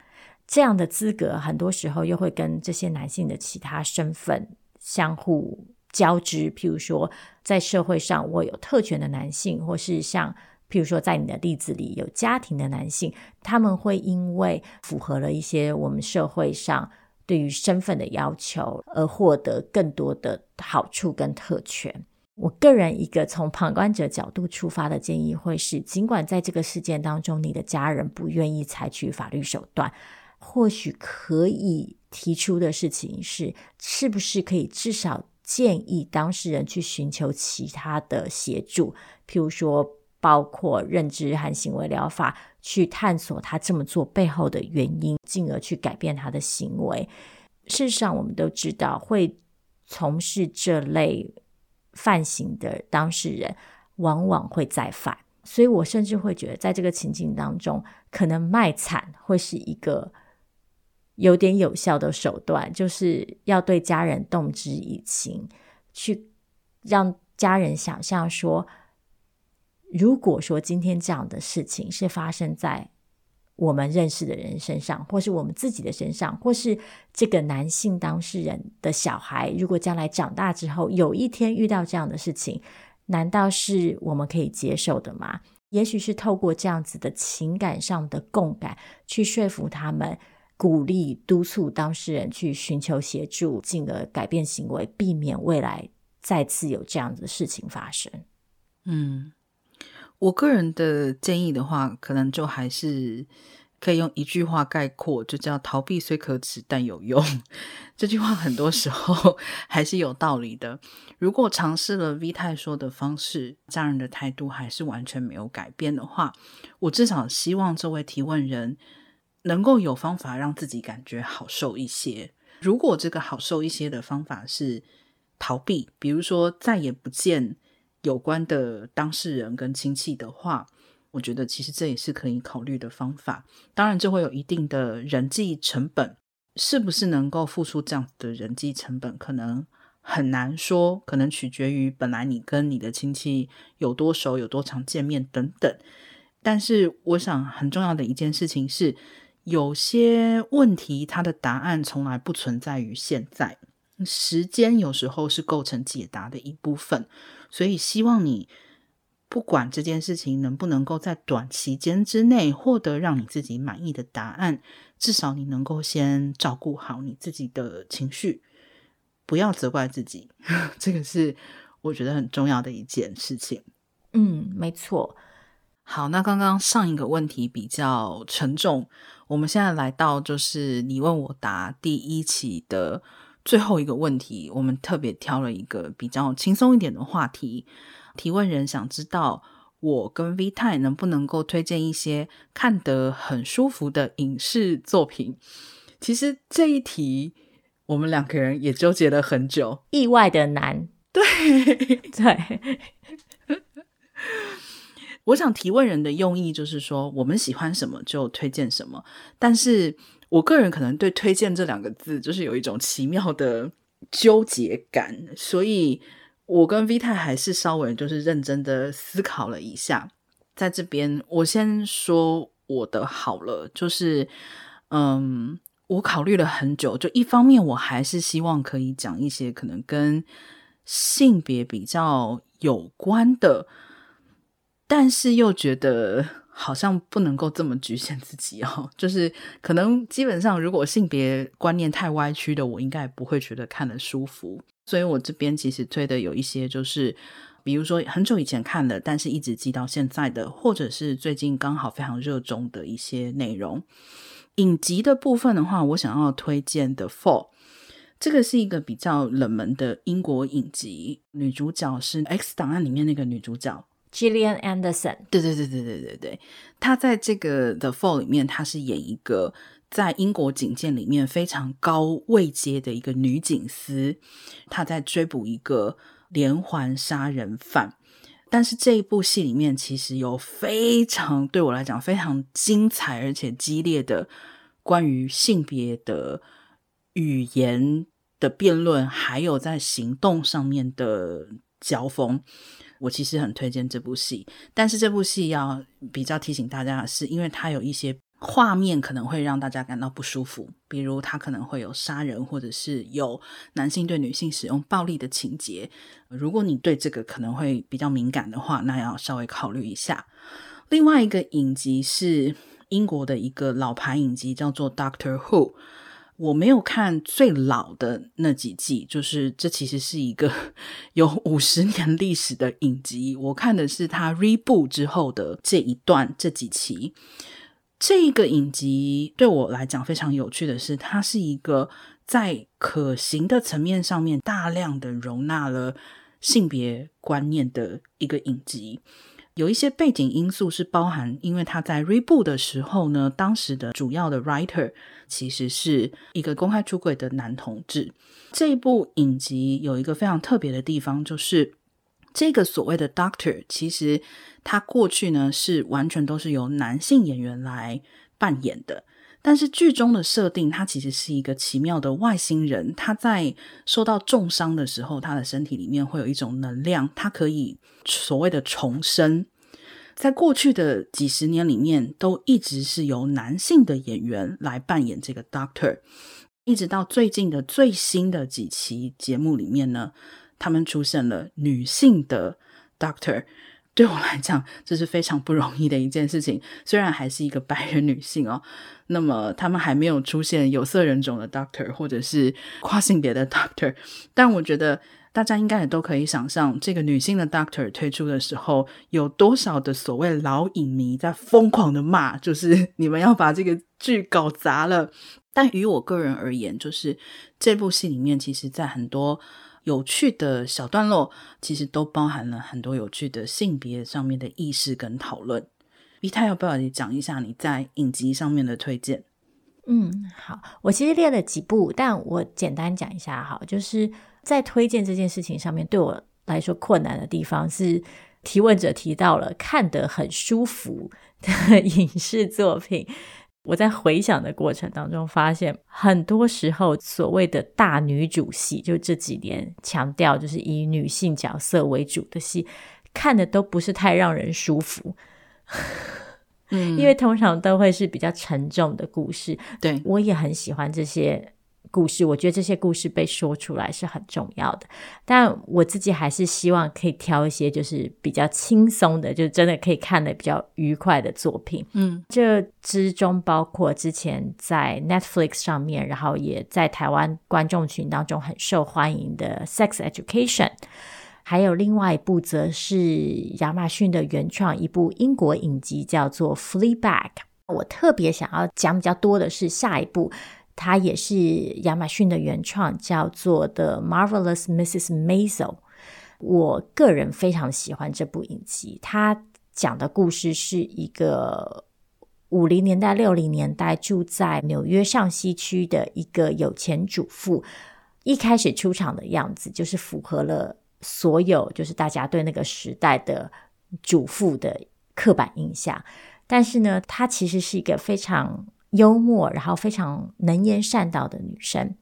Speaker 2: 这样的资格很多时候又会跟这些男性的其他身份相互交织。譬如说，在社会上握有特权的男性，或是像。譬如说，在你的例子里，有家庭的男性，他们会因为符合了一些我们社会上对于身份的要求，而获得更多的好处跟特权。我个人一个从旁观者角度出发的建议会是：尽管在这个事件当中，你的家人不愿意采取法律手段，或许可以提出的事情是，是不是可以至少建议当事人去寻求其他的协助，譬如说。包括认知和行为疗法，去探索他这么做背后的原因，进而去改变他的行为。事实上，我们都知道，会从事这类犯行的当事人，往往会再犯。所以我甚至会觉得，在这个情境当中，可能卖惨会是一个有点有效的手段，就是要对家人动之以情，去让家人想象说。如果说今天这样的事情是发生在我们认识的人身上，或是我们自己的身上，或是这个男性当事人的小孩，如果将来长大之后有一天遇到这样的事情，难道是我们可以接受的吗？也许是透过这样子的情感上的共感，去说服他们，鼓励督促当事人去寻求协助，进而改变行为，避免未来再次有这样子的事情发生。
Speaker 1: 嗯。我个人的建议的话，可能就还是可以用一句话概括，就叫“逃避虽可耻，但有用”。这句话很多时候 还是有道理的。如果尝试了 V 太说的方式，家人的态度还是完全没有改变的话，我至少希望这位提问人能够有方法让自己感觉好受一些。如果这个好受一些的方法是逃避，比如说再也不见。有关的当事人跟亲戚的话，我觉得其实这也是可以考虑的方法。当然，这会有一定的人际成本，是不是能够付出这样的人际成本，可能很难说，可能取决于本来你跟你的亲戚有多熟、有多常见面等等。但是，我想很重要的一件事情是，有些问题它的答案从来不存在于现在，时间有时候是构成解答的一部分，所以希望你不管这件事情能不能够在短期间之内获得让你自己满意的答案，至少你能够先照顾好你自己的情绪，不要责怪自己，这个是我觉得很重要的一件事情。
Speaker 2: 嗯，没错。
Speaker 1: 好，那刚刚上一个问题比较沉重，我们现在来到就是你问我答第一期的最后一个问题，我们特别挑了一个比较轻松一点的话题。提问人想知道我跟 V 太能不能够推荐一些看得很舒服的影视作品。其实这一题我们两个人也纠结了很久，
Speaker 2: 意外的难。
Speaker 1: 对
Speaker 2: 对。
Speaker 1: 我想提问人的用意就是说，我们喜欢什么就推荐什么。但是我个人可能对“推荐”这两个字就是有一种奇妙的纠结感，所以我跟 V 太还是稍微就是认真的思考了一下。在这边，我先说我的好了，就是嗯，我考虑了很久，就一方面我还是希望可以讲一些可能跟性别比较有关的。但是又觉得好像不能够这么局限自己哦，就是可能基本上，如果性别观念太歪曲的，我应该不会觉得看得舒服。所以我这边其实推的有一些，就是比如说很久以前看的，但是一直记到现在的，或者是最近刚好非常热衷的一些内容。影集的部分的话，我想要推荐的《Fall》，这个是一个比较冷门的英国影集，女主角是《X 档案》里面那个女主角。
Speaker 2: Gillian Anderson，
Speaker 1: 对对对对对对对，她在这个 The Fall 里面，她是演一个在英国警界里面非常高位阶的一个女警司，她在追捕一个连环杀人犯。但是这一部戏里面，其实有非常对我来讲非常精彩而且激烈的关于性别的语言的辩论，还有在行动上面的交锋。我其实很推荐这部戏，但是这部戏要比较提醒大家的是，因为它有一些画面可能会让大家感到不舒服，比如它可能会有杀人，或者是有男性对女性使用暴力的情节。如果你对这个可能会比较敏感的话，那要稍微考虑一下。另外一个影集是英国的一个老牌影集，叫做《Doctor Who》。我没有看最老的那几季，就是这其实是一个 有五十年历史的影集。我看的是它 reboot 之后的这一段这几期。这个影集对我来讲非常有趣的是，它是一个在可行的层面上面大量的容纳了性别观念的一个影集。有一些背景因素是包含，因为他在 reboot 的时候呢，当时的主要的 writer 其实是一个公开出轨的男同志。这一部影集有一个非常特别的地方，就是这个所谓的 Doctor，其实他过去呢是完全都是由男性演员来扮演的。但是剧中的设定，他其实是一个奇妙的外星人。他在受到重伤的时候，他的身体里面会有一种能量，他可以所谓的重生。在过去的几十年里面，都一直是由男性的演员来扮演这个 Doctor，一直到最近的最新的几期节目里面呢，他们出现了女性的 Doctor。对我来讲，这是非常不容易的一件事情。虽然还是一个白人女性哦，那么他们还没有出现有色人种的 Doctor 或者是跨性别的 Doctor，但我觉得大家应该也都可以想象，这个女性的 Doctor 推出的时候，有多少的所谓老影迷在疯狂的骂，就是 你们要把这个剧搞砸了。但于我个人而言，就是这部戏里面，其实在很多。有趣的小段落，其实都包含了很多有趣的性别上面的意识跟讨论。V 太要不要你讲一下你在影集上面的推荐？
Speaker 2: 嗯，好，我其实列了几部，但我简单讲一下哈，就是在推荐这件事情上面，对我来说困难的地方是提问者提到了看得很舒服的 影视作品。我在回想的过程当中，发现很多时候所谓的大女主戏，就这几年强调就是以女性角色为主的戏，看的都不是太让人舒服。嗯，因为通常都会是比较沉重的故事。
Speaker 1: 对，
Speaker 2: 我也很喜欢这些。故事，我觉得这些故事被说出来是很重要的，但我自己还是希望可以挑一些就是比较轻松的，就真的可以看的比较愉快的作品。
Speaker 1: 嗯，
Speaker 2: 这之中包括之前在 Netflix 上面，然后也在台湾观众群当中很受欢迎的《Sex Education》，还有另外一部则是亚马逊的原创一部英国影集，叫做《Fleabag》。我特别想要讲比较多的是下一部。它也是亚马逊的原创，叫做《The Marvelous Mrs. Maisel》。我个人非常喜欢这部影集。它讲的故事是一个五零年代、六零年代住在纽约上西区的一个有钱主妇。一开始出场的样子就是符合了所有，就是大家对那个时代的主妇的刻板印象。但是呢，她其实是一个非常幽默，然后非常能言善道的女生。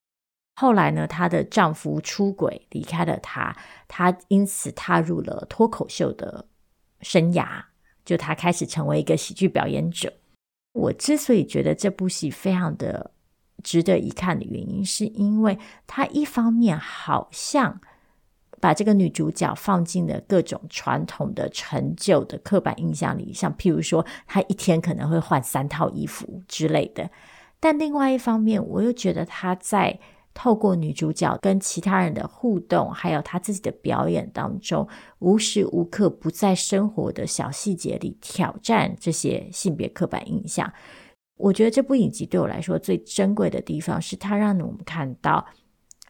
Speaker 2: 后来呢，她的丈夫出轨，离开了她，她因此踏入了脱口秀的生涯。就她开始成为一个喜剧表演者。我之所以觉得这部戏非常的值得一看的原因，是因为她一方面好像。把这个女主角放进了各种传统的陈旧的刻板印象里，像譬如说，她一天可能会换三套衣服之类的。但另外一方面，我又觉得她在透过女主角跟其他人的互动，还有她自己的表演当中，无时无刻不在生活的小细节里挑战这些性别刻板印象。我觉得这部影集对我来说最珍贵的地方，是它让我们看到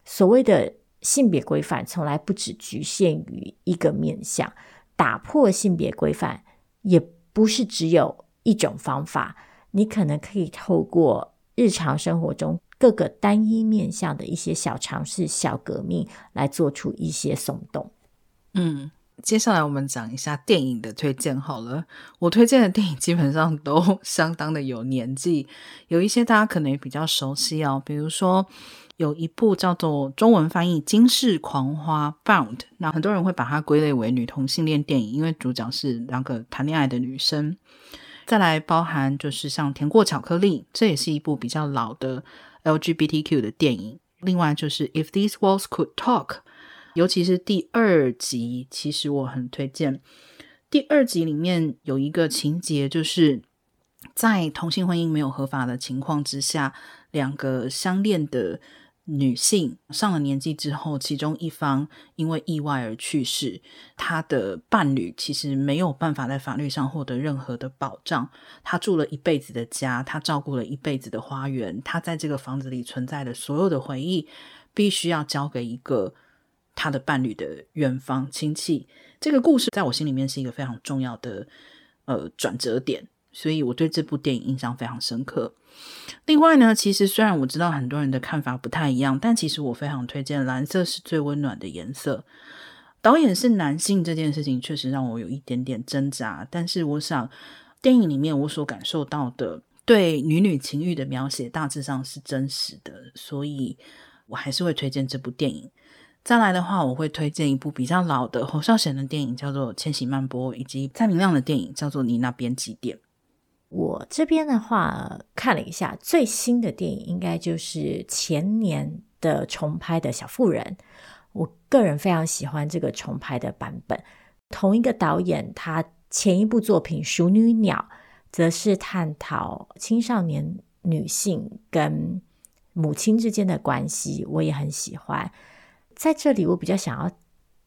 Speaker 2: 所谓的。性别规范从来不只局限于一个面向，打破性别规范也不是只有一种方法。你可能可以透过日常生活中各个单一面向的一些小尝试、小革命，来做出一些松动。
Speaker 1: 嗯，接下来我们讲一下电影的推荐好了。我推荐的电影基本上都 相当的有年纪，有一些大家可能也比较熟悉哦，比如说。有一部叫做中文翻译《惊世狂花》（Bound），那很多人会把它归类为女同性恋电影，因为主角是两个谈恋爱的女生。再来包含就是像《甜过巧克力》，这也是一部比较老的 LGBTQ 的电影。另外就是《If These Walls Could Talk》，尤其是第二集，其实我很推荐。第二集里面有一个情节，就是在同性婚姻没有合法的情况之下，两个相恋的。女性上了年纪之后，其中一方因为意外而去世，她的伴侣其实没有办法在法律上获得任何的保障。他住了一辈子的家，他照顾了一辈子的花园，他在这个房子里存在的所有的回忆，必须要交给一个他的伴侣的远方亲戚。这个故事在我心里面是一个非常重要的呃转折点。所以我对这部电影印象非常深刻。另外呢，其实虽然我知道很多人的看法不太一样，但其实我非常推荐蓝色是最温暖的颜色。导演是男性这件事情确实让我有一点点挣扎，但是我想电影里面我所感受到的对女女情欲的描写大致上是真实的，所以我还是会推荐这部电影。再来的话，我会推荐一部比较老的侯孝贤的电影，叫做《千禧曼波》，以及蔡明亮的电影叫做《你那边几点》。
Speaker 2: 我这边的话看了一下最新的电影，应该就是前年的重拍的《小妇人》。我个人非常喜欢这个重拍的版本。同一个导演，他前一部作品《熟女鸟》则是探讨青少年女性跟母亲之间的关系，我也很喜欢。在这里，我比较想要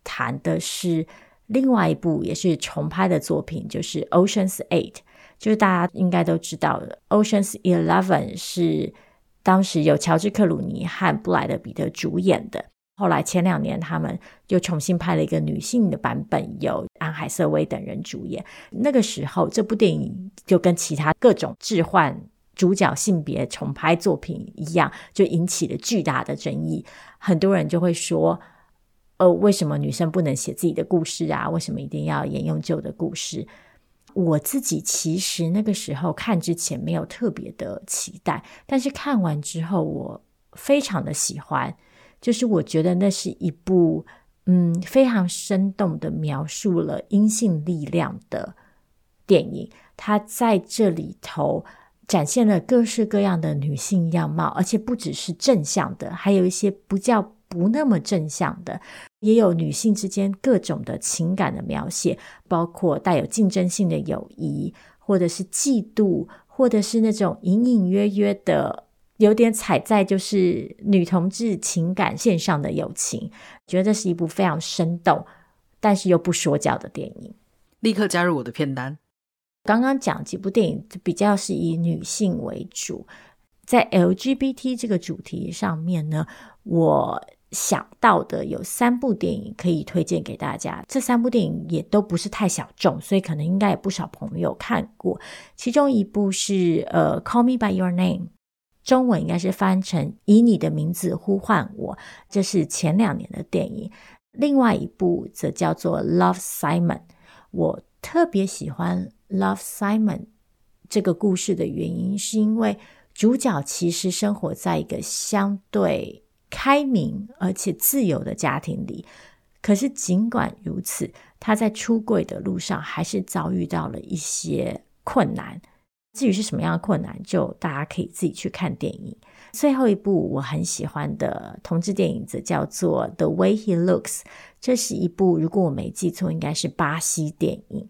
Speaker 2: 谈的是另外一部也是重拍的作品，就是《Ocean's Eight》。就是大家应该都知道的，《Ocean's Eleven》是当时由乔治·克鲁尼和布莱德·彼特主演的。后来前两年他们又重新拍了一个女性的版本，由安海瑟薇等人主演。那个时候，这部电影就跟其他各种置换主角性别重拍作品一样，就引起了巨大的争议。很多人就会说：“呃，为什么女生不能写自己的故事啊？为什么一定要沿用旧的故事？”我自己其实那个时候看之前没有特别的期待，但是看完之后我非常的喜欢，就是我觉得那是一部嗯非常生动的描述了阴性力量的电影。它在这里头展现了各式各样的女性样貌，而且不只是正向的，还有一些不叫不那么正向的，也有女性之间各种的情感的描写，包括带有竞争性的友谊，或者是嫉妒，或者是那种隐隐约约的。有点踩在就是女同志情感线上的友情，觉得这是一部非常生动，但是又不说教的电影。
Speaker 1: 立刻加入我的片单。
Speaker 2: 刚刚讲几部电影比较是以女性为主，在 LGBT 这个主题上面呢，我想到的有三部电影可以推荐给大家。这三部电影也都不是太小众，所以可能应该有不少朋友看过。其中一部是呃《Call Me by Your Name》。中文应该是翻成“以你的名字呼唤我”，这是前两年的电影。另外一部则叫做《Love Simon》。我特别喜欢《Love Simon》这个故事的原因，是因为主角其实生活在一个相对开明而且自由的家庭里。可是尽管如此，他在出柜的路上还是遭遇到了一些困难。至于是什么样的困难，就大家可以自己去看电影。最后一部我很喜欢的同志电影，则叫做《The Way He Looks》。这是一部，如果我没记错，应该是巴西电影。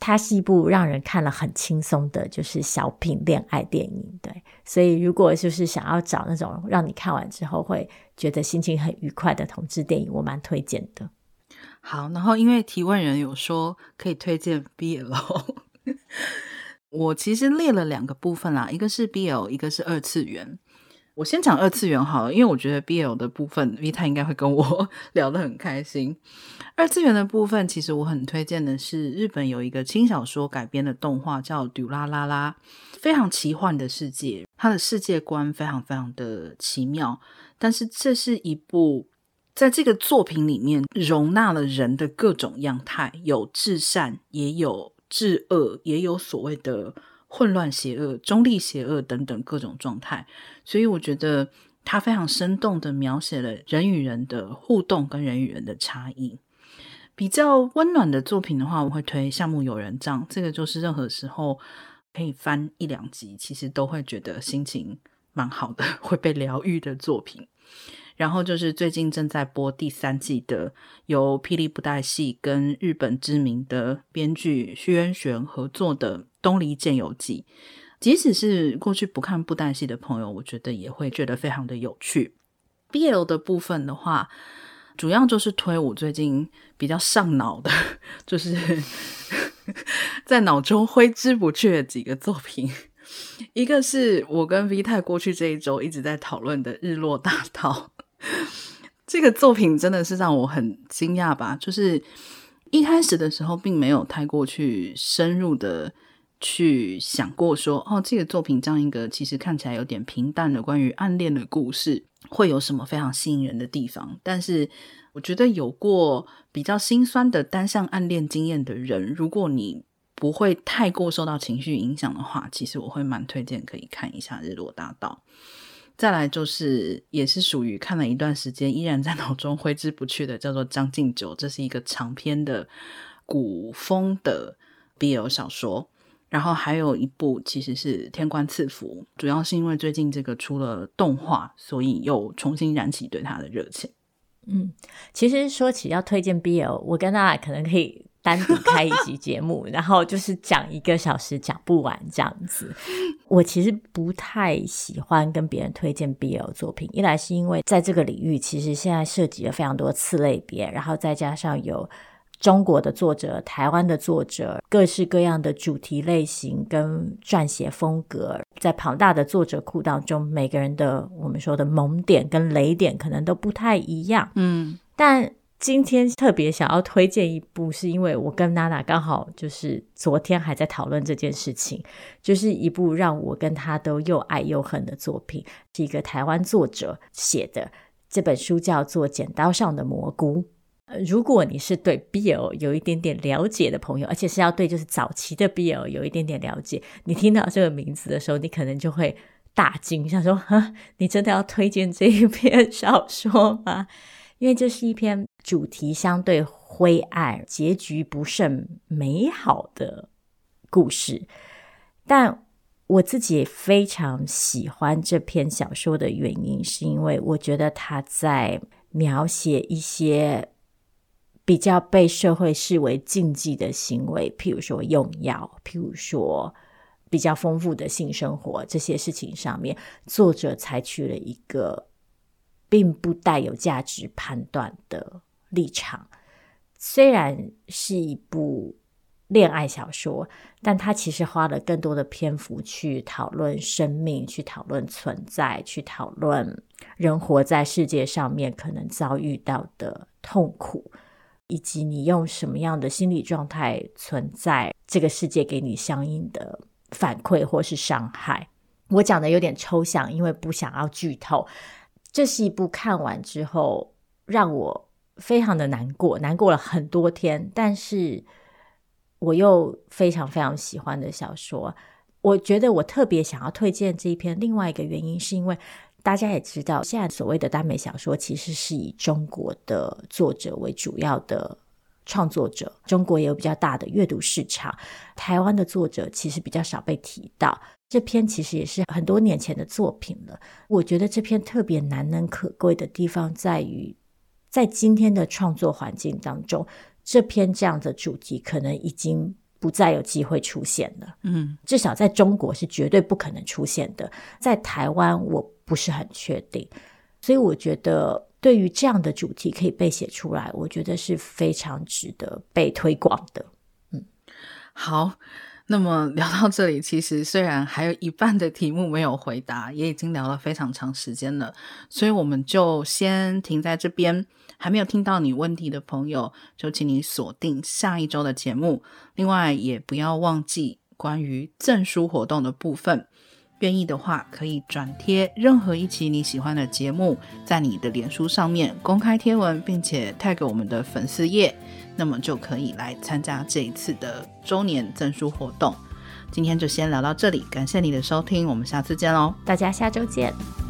Speaker 2: 它是一部让人看了很轻松的，就是小品恋爱电影。对，所以如果就是想要找那种让你看完之后会觉得心情很愉快的同志电影，我蛮推荐的。
Speaker 1: 好，然后因为提问人有说可以推荐 BL。我其实列了两个部分啦，一个是 BL，一个是二次元。我先讲二次元好了，因为我觉得 BL 的部分，Vita 应该会跟我 聊得很开心。二次元的部分，其实我很推荐的是日本有一个轻小说改编的动画，叫《杜拉拉拉》，非常奇幻的世界，它的世界观非常非常的奇妙。但是这是一部在这个作品里面容纳了人的各种样态，有至善，也有。至恶也有所谓的混乱邪恶、中立邪恶等等各种状态，所以我觉得他非常生动的描写了人与人的互动跟人与人的差异。比较温暖的作品的话，我会推《夏目友人帐》，这个就是任何时候可以翻一两集，其实都会觉得心情蛮好的，会被疗愈的作品。然后就是最近正在播第三季的，由霹雳布袋戏跟日本知名的编剧须渊玄合作的《东离剑游记》。即使是过去不看布袋戏的朋友，我觉得也会觉得非常的有趣。BL 的部分的话，主要就是推我最近比较上脑的，就是 在脑中挥之不去的几个作品。一个是我跟 V 太过去这一周一直在讨论的《日落大道》。这个作品真的是让我很惊讶吧？就是一开始的时候，并没有太过去深入的去想过说，哦，这个作品这样一个其实看起来有点平淡的关于暗恋的故事，会有什么非常吸引人的地方？但是我觉得有过比较心酸的单向暗恋经验的人，如果你不会太过受到情绪影响的话，其实我会蛮推荐可以看一下《日落大道》。再来就是，也是属于看了一段时间，依然在脑中挥之不去的，叫做《将进酒》，这是一个长篇的古风的 BL 小说。然后还有一部其实是《天官赐福》，主要是因为最近这个出了动画，所以又重新燃起对它的热情。
Speaker 2: 嗯，其实说起要推荐 BL，我跟大家可能可以。单独开一集节目，然后就是讲一个小时讲不完这样子。我其实不太喜欢跟别人推荐 BL 作品，一来是因为在这个领域其实现在涉及了非常多次类别，然后再加上有中国的作者、台湾的作者，各式各样的主题类型跟撰写风格，在庞大的作者库当中，每个人的我们说的萌点跟雷点可能都不太一样。嗯，但。今天特别想要推荐一部，是因为我跟娜娜刚好就是昨天还在讨论这件事情，就是一部让我跟她都又爱又恨的作品，是一个台湾作者写的，这本书叫做《剪刀上的蘑菇》。如果你是对 BL 有一点点了解的朋友，而且是要对就是早期的 BL 有一点点了解，你听到这个名字的时候，你可能就会大惊，想说：“哈，你真的要推荐这一篇小说吗？”因为这是一篇主题相对灰暗、结局不甚美好的故事。但我自己也非常喜欢这篇小说的原因，是因为我觉得他在描写一些比较被社会视为禁忌的行为，譬如说用药，譬如说比较丰富的性生活这些事情上面，作者采取了一个并不带有价值判断的立场。虽然是一部恋爱小说，但他其实花了更多的篇幅去讨论生命，去讨论存在，去讨论人活在世界上面可能遭遇到的痛苦，以及你用什么样的心理状态存在，这个世界给你相应的反馈或是伤害。我讲的有点抽象，因为不想要剧透。这是一部看完之后让我非常的难过，难过了很多天，但是。我又非常非常喜欢的小说，我觉得我特别想要推荐这一篇。另外一个原因是因为大家也知道，现在所谓的耽美小说其实是以中国的作者为主要的创作者，中国也有比较大的阅读市场。台湾的作者其实比较少被提到。这篇其实也是很多年前的作品了。我觉得这篇特别难能可贵的地方在于，在今天的创作环境当中。这篇这样的主题可能已经不再有机会出现了，嗯，至少在中国是绝对不可能出现的，在台湾我不是很确定，所以我觉得对于这样的主题可以被写出来，我觉得是非常值得被推广的，嗯，
Speaker 1: 好。那么聊到这里，其实虽然还有一半的题目没有回答，也已经聊了非常长时间了，所以我们就先停在这边。还没有听到你问题的朋友，就请你锁定下一周的节目。另外，也不要忘记关于赠书活动的部分。愿意的话，可以转贴任何一期你喜欢的节目，在你的脸书上面公开贴文，并且 tag 我们的粉丝页，那么就可以来参加这一次的周年赠书活动。今天就先聊到这里，感谢你的收听，我们下次见喽，
Speaker 2: 大家下周见。